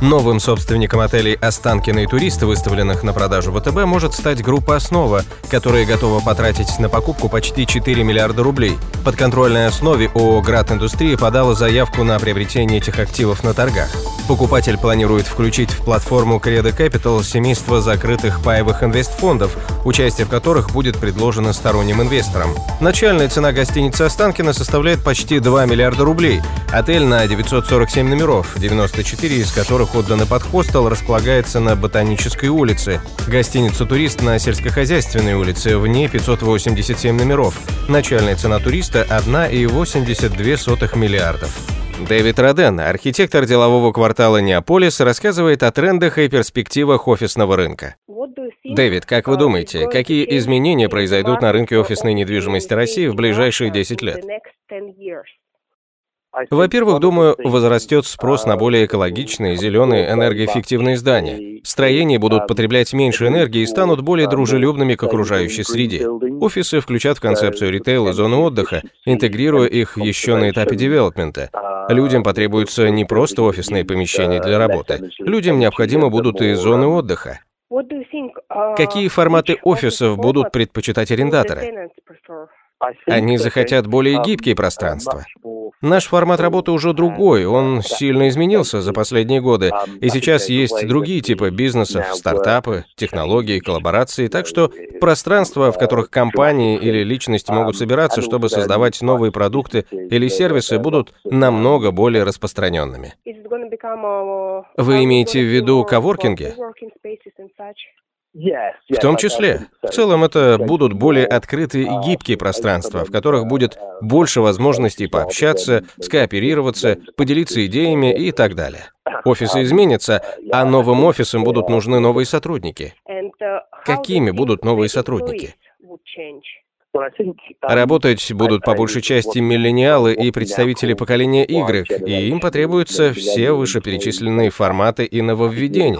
Новым собственником отелей «Останкино» и «Туристы», выставленных на продажу ВТБ, может стать группа «Основа», которая готова потратить на покупку почти 4 миллиарда рублей. Под контрольной основе ООО «Град Индустрии» подала заявку на приобретение этих активов на торгах. Покупатель планирует включить в платформу Credo Capital семейство закрытых паевых инвестфондов, участие в которых будет предложено сторонним инвесторам. Начальная цена гостиницы «Останкино» составляет почти 2 миллиарда рублей. Отель на 947 номеров, 94 из которых отданы под хостел, располагается на Ботанической улице. Гостиница «Турист» на Сельскохозяйственной улице, в ней 587 номеров. Начальная цена туриста – 1,82 миллиардов. Дэвид Роден, архитектор делового квартала Неаполис, рассказывает о трендах и перспективах офисного рынка. Дэвид, как вы думаете, какие изменения произойдут на рынке офисной недвижимости России в ближайшие 10 лет? Во-первых, думаю, возрастет спрос на более экологичные, зеленые, энергоэффективные здания. Строения будут потреблять меньше энергии и станут более дружелюбными к окружающей среде. Офисы включат в концепцию ритейла зоны отдыха, интегрируя их еще на этапе девелопмента. Людям потребуются не просто офисные помещения для работы. Людям необходимы будут и зоны отдыха. Какие форматы офисов будут предпочитать арендаторы? Они захотят более гибкие пространства. Наш формат работы уже другой, он сильно изменился за последние годы, и сейчас есть другие типы бизнесов, стартапы, технологии, коллаборации, так что пространства, в которых компании или личность могут собираться, чтобы создавать новые продукты или сервисы, будут намного более распространенными. Вы имеете в виду коворкинги? В том числе. В целом это будут более открытые и гибкие пространства, в которых будет больше возможностей пообщаться, скооперироваться, поделиться идеями и так далее. Офисы изменятся, а новым офисам будут нужны новые сотрудники. Какими будут новые сотрудники? Работать будут по большей части миллениалы и представители поколения Y, и им потребуются все вышеперечисленные форматы и нововведения.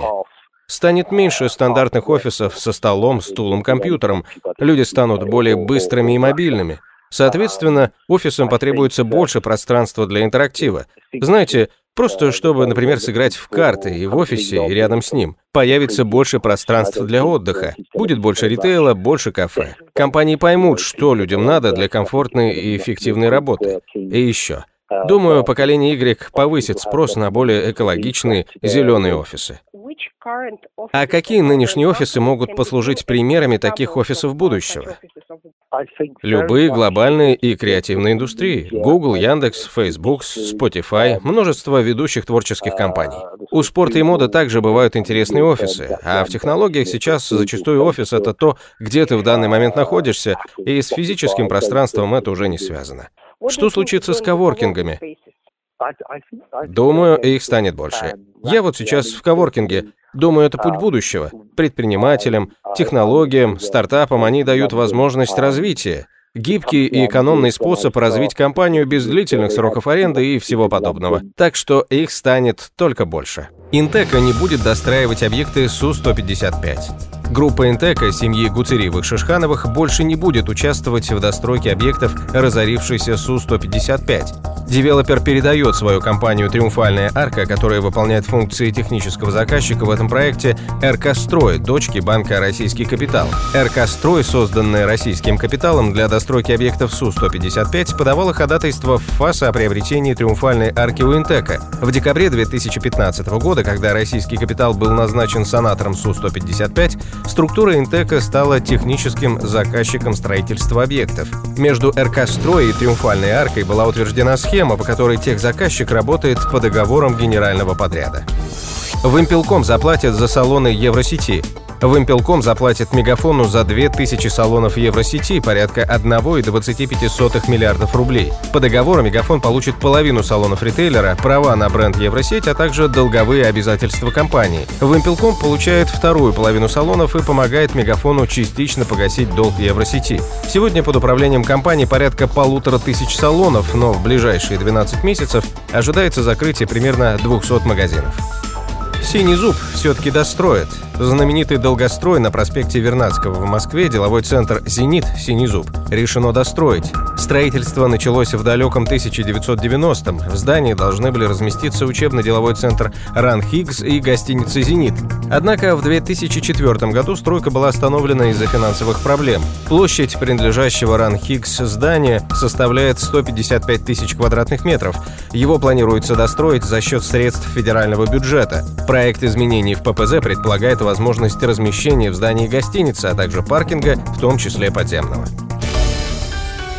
Станет меньше стандартных офисов со столом, стулом, компьютером. Люди станут более быстрыми и мобильными. Соответственно, офисам потребуется больше пространства для интерактива. Знаете, просто чтобы, например, сыграть в карты и в офисе, и рядом с ним. Появится больше пространств для отдыха. Будет больше ритейла, больше кафе. Компании поймут, что людям надо для комфортной и эффективной работы. И еще. Думаю, поколение Y повысит спрос на более экологичные зеленые офисы. А какие нынешние офисы могут послужить примерами таких офисов будущего? Любые глобальные и креативные индустрии. Google, Яндекс, Facebook, Spotify, множество ведущих творческих компаний. У спорта и моды также бывают интересные офисы, а в технологиях сейчас зачастую офис — это то, где ты в данный момент находишься, и с физическим пространством это уже не связано. Что случится с коворкингами? Думаю, их станет больше. Я вот сейчас в коворкинге. Думаю, это путь будущего. Предпринимателям, технологиям, стартапам они дают возможность развития. Гибкий и экономный способ развить компанию без длительных сроков аренды и всего подобного. Так что их станет только больше. Интека не будет достраивать объекты Су-155. Группа Интека семьи Гуцериевых-Шишхановых больше не будет участвовать в достройке объектов разорившейся Су-155. Девелопер передает свою компанию «Триумфальная арка», которая выполняет функции технического заказчика в этом проекте РК «Строй», дочки банка «Российский капитал». РК «Строй», созданная российским капиталом для достройки объектов Су-155, подавала ходатайство в ФАС о приобретении «Триумфальной арки» у Интека. В декабре 2015 года, когда российский капитал был назначен санатором Су-155, структура Интека стала техническим заказчиком строительства объектов. Между РК «Строй» и «Триумфальной аркой» была утверждена схема, по которой техзаказчик работает по договорам генерального подряда. Вымпелком заплатят за салоны Евросети. Вымпелком заплатит Мегафону за 2000 салонов Евросети порядка 1,25 миллиардов рублей. По договору Мегафон получит половину салонов ритейлера, права на бренд Евросеть, а также долговые обязательства компании. Вымпелком получает вторую половину салонов и помогает Мегафону частично погасить долг Евросети. Сегодня под управлением компании порядка полутора тысяч салонов, но в ближайшие 12 месяцев ожидается закрытие примерно 200 магазинов. Синий зуб все-таки достроят. Знаменитый долгострой на проспекте Вернадского в Москве, деловой центр «Зенит» «Синий зуб» решено достроить. Строительство началось в далеком 1990-м. В здании должны были разместиться учебно-деловой центр «Ран Хиггс» и гостиница «Зенит». Однако в 2004 году стройка была остановлена из-за финансовых проблем. Площадь принадлежащего «Ран Хиггс» здания составляет 155 тысяч квадратных метров. Его планируется достроить за счет средств федерального бюджета. Проект изменений в ППЗ предполагает возможность размещения в здании гостиницы, а также паркинга, в том числе подземного.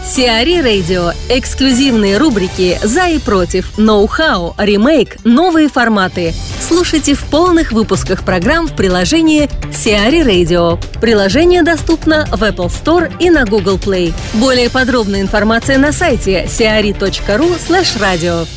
Сиари Радио. Эксклюзивные рубрики «За и против», «Ноу-хау», «Ремейк», «Новые форматы». Слушайте в полных выпусках программ в приложении Сиари Radio. Приложение доступно в Apple Store и на Google Play. Более подробная информация на сайте siari.ru slash radio.